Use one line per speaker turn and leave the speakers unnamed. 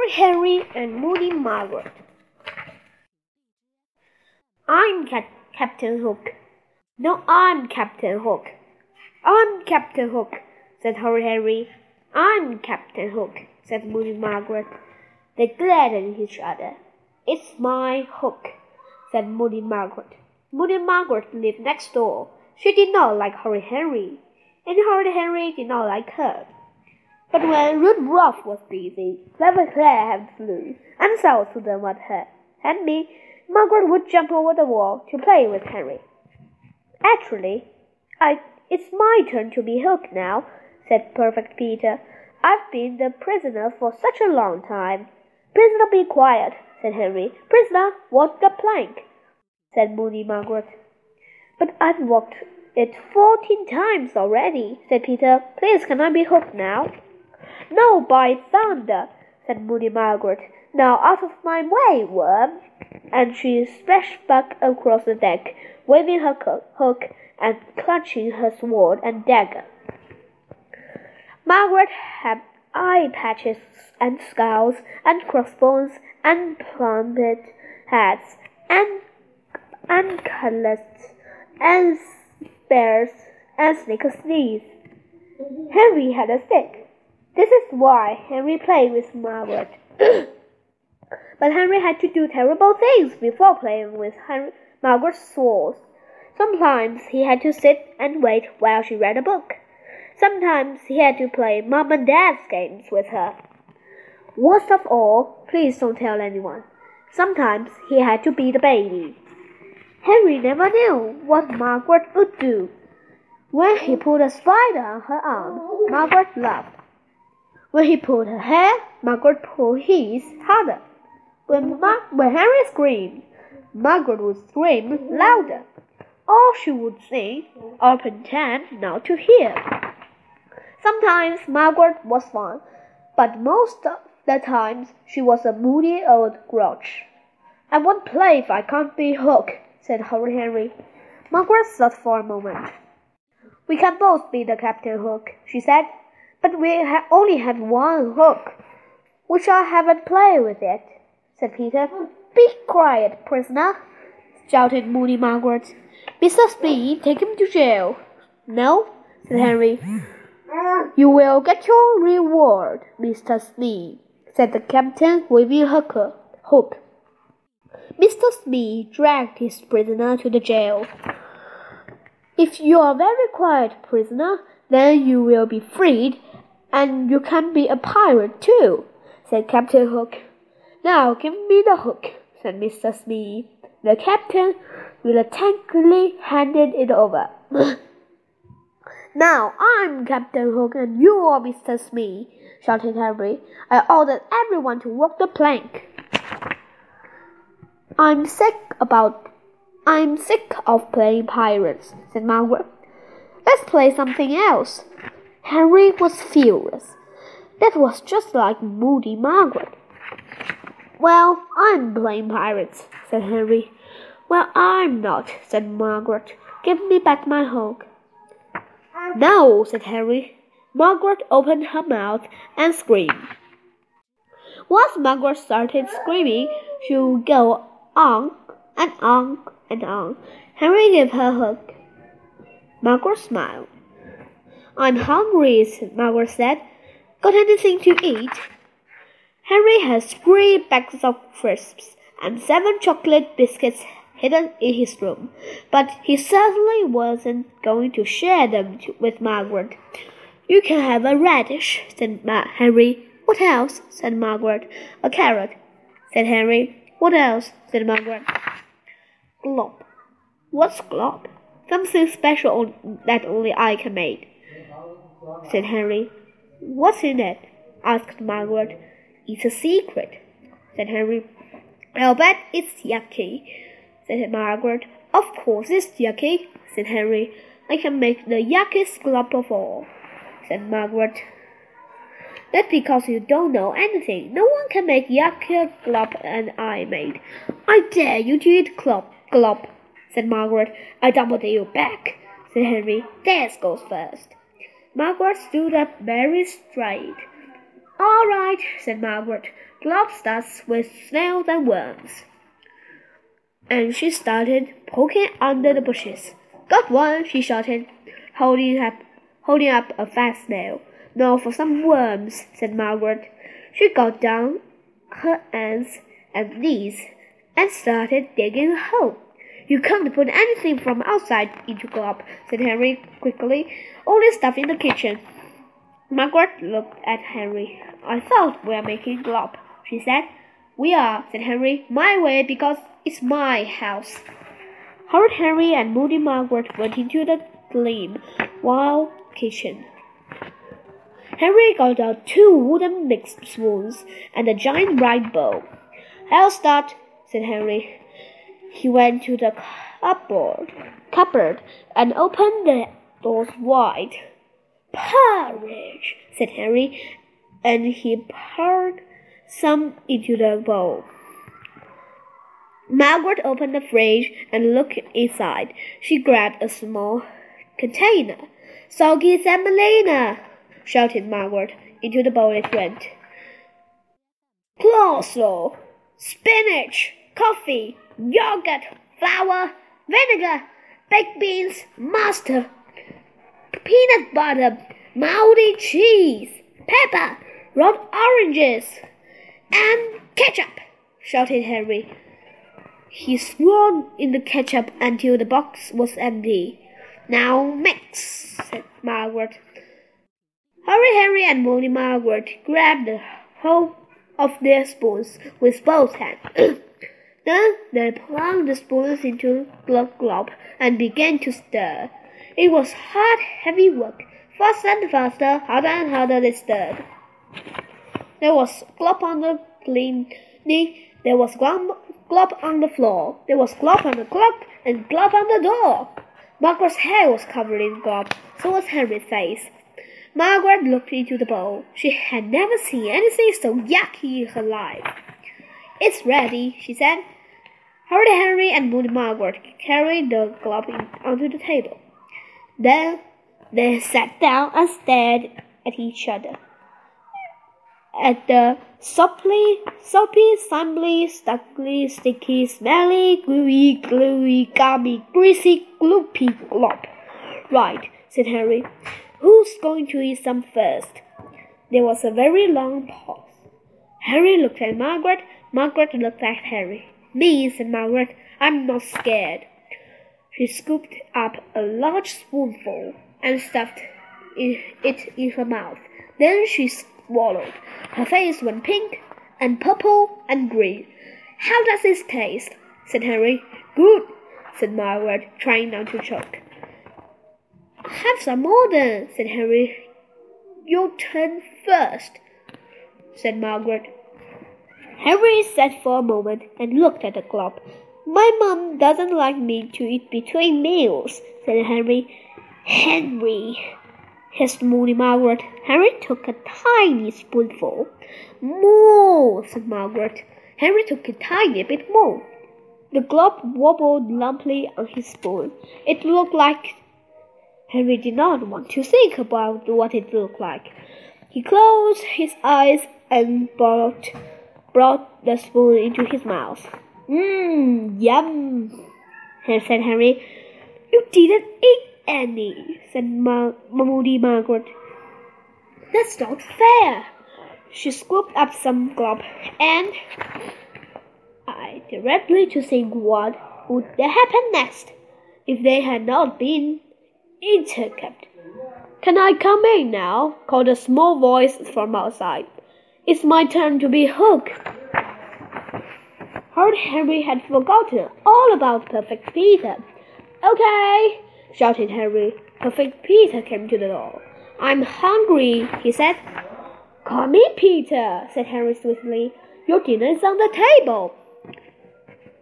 Horrid Henry and Moody Margaret. I'm Cap- Captain Hook. No, I'm Captain Hook. I'm Captain Hook, said Horrid Henry. I'm Captain Hook, said Moody Margaret. They glared at each other. It's my hook, said Moody Margaret. Moody Margaret lived next door. She did not like Horrid Henry, and Horrid Henry did not like her. But when Rudolph was busy, Clever Claire had flew, and to them what her been, Margaret would jump over the wall to play with Henry. Actually, I it's my turn to be hooked now, said Perfect Peter. I've been the prisoner for such a long time. Prisoner, be quiet, said Henry. Prisoner, walk the plank, said Moody Margaret. But I've walked it fourteen times already, said Peter. Please, can I be hooked now? No, by thunder, said Moody Margaret. Now out of my way, worm! And she splashed back across the deck, waving her hook and clutching her sword and dagger. Margaret had eye patches and skulls and crossbones and plumed hats and cutlets and spears and sneeze. Henry had a stick. This is why Henry played with Margaret. but Henry had to do terrible things before playing with Henry, Margaret's swords. Sometimes he had to sit and wait while she read a book. Sometimes he had to play Mom and Dad's games with her. Worst of all, please don't tell anyone. Sometimes he had to be the baby. Henry never knew what Margaret would do. When he put a spider on her arm, Margaret laughed. When he pulled her hair, Margaret pulled his harder. When, Ma- when Henry screamed, Margaret would scream louder. Or she would sing or pretend not to hear. Sometimes Margaret was fun, but most of the times she was a moody old grouch. I won't play if I can't be Hook, said Horrid Henry. Margaret thought for a moment. We can both be the Captain Hook, she said. But we ha- only have one hook. We shall have a play with it, said Peter. Be quiet, prisoner, shouted Moody Margaret. Mr. Smee, take him to jail. No, said Henry. You will get your reward, Mr. Smee, said the captain, waving a hook. Mr. Smee dragged his prisoner to the jail. If you are very quiet, prisoner, then you will be freed and you can be a pirate too, said Captain Hook. Now give me the hook, said Mr. Smee. The captain reluctantly handed it over. now I'm Captain Hook and you are Mr. Smee, shouted Henry. I ordered everyone to walk the plank. I'm sick about I'm sick of playing pirates, said Margaret. Let's play something else. Henry was furious. That was just like Moody Margaret. Well, I'm playing pirates, said Henry. Well, I'm not, said Margaret. Give me back my hook. No, said Henry. Margaret opened her mouth and screamed. Once Margaret started screaming, she would go on and on and on. Henry gave her a hook. Margaret smiled. I'm hungry, Margaret said. Got anything to eat? Henry has three bags of crisps and seven chocolate biscuits hidden in his room, but he certainly wasn't going to share them with Margaret. You can have a radish, said Ma- Henry. What else? said Margaret. A carrot, said Henry. What else? said Margaret. Glop. What's glop? Something special that only I can make said Henry. What's in it? asked Margaret. It's a secret, said Henry. I'll bet it's yucky, said Margaret. Of course it's yucky, said Henry. I can make the yuckiest glop of all, said Margaret. That's because you don't know anything. No one can make yuckier glop than I made. I dare you to eat glop, glop, said Margaret. I double you back, said Henry. Theirs goes first. Margaret stood up very straight. All right, said Margaret. Glop starts with snails and worms. And she started poking under the bushes. Got one, she shouted, holding up, holding up a fat snail. Now for some worms, said Margaret. She got down her hands and knees and started digging a hole. You can't put anything from outside into Glop, said Henry quickly. Only stuff in the kitchen. Margaret looked at Henry. I thought we were making glop, she said. We are, said Henry, my way because it's my house. Horrid Henry and Moody Margaret went into the gleam while kitchen. Henry got out two wooden mixed spoons and a giant bright bowl. I'll start, said Henry. He went to the cupboard, cupboard and opened the doors wide. Porridge, said Henry, and he poured some into the bowl. Margaret opened the fridge and looked inside. She grabbed a small container. Soggy semolina, shouted Margaret. Into the bowl it went. Coleslaw, spinach, coffee, yogurt, flour, vinegar, baked beans, mustard, peanut butter, moldy cheese, pepper, raw oranges, and ketchup, shouted Henry. He swirled in the ketchup until the box was empty. Now mix, said Margaret. Horrid, Henry and Moody Margaret grabbed the whole of their spoons with both hands. then they plunged the spoons into the glob and began to stir. It was hard, heavy work. Faster and faster, harder and harder they stirred. There was glop on the cleaning. There was glop, glop on the floor. There was glop on the clock and glop on the door. Margaret's hair was covered in glop. So was Henry's face. Margaret looked into the bowl. She had never seen anything so yucky in her life. It's ready, she said. Horrid, Henry and Moody Margaret carried the glop onto the table. Then they sat down and stared at each other. At the soppy, soppy, slimy, stucky, sticky, smelly, gooey, gluey, gummy, greasy, gloopy glop. Right, said Henry. Who's going to eat some first? There was a very long pause. Harry looked at Margaret. Margaret looked at Harry. Me, said Margaret. I'm not scared. She scooped up a large spoonful and stuffed it in her mouth. Then she swallowed. Her face went pink and purple and green. How does this taste? said Henry. Good, said Margaret, trying not to choke. Have some more then, said Henry. Your turn first, said Margaret. Henry sat for a moment and looked at the glop. My mum doesn't like me to eat between meals, said Henry. Henry, hissed Moody Margaret. Henry took a tiny spoonful. More, said Margaret. Henry took a tiny bit more. The glop wobbled lumpily on his spoon. It looked like Henry did not want to think about what it looked like. He closed his eyes and brought, brought the spoon into his mouth. Mmm, yum, said Henry. You didn't eat any, said Ma- Moody Margaret. That's not fair. She scooped up some glop and I directly to think what would happen next if they had not been interkept. Can I come in now? called a small voice from outside. It's my turn to be hooked. Horrid Henry had forgotten all about Perfect Peter. Okay, shouted Henry. Perfect Peter came to the door. I'm hungry, he said. Call me Peter, said Henry sweetly. Your dinner is on the table.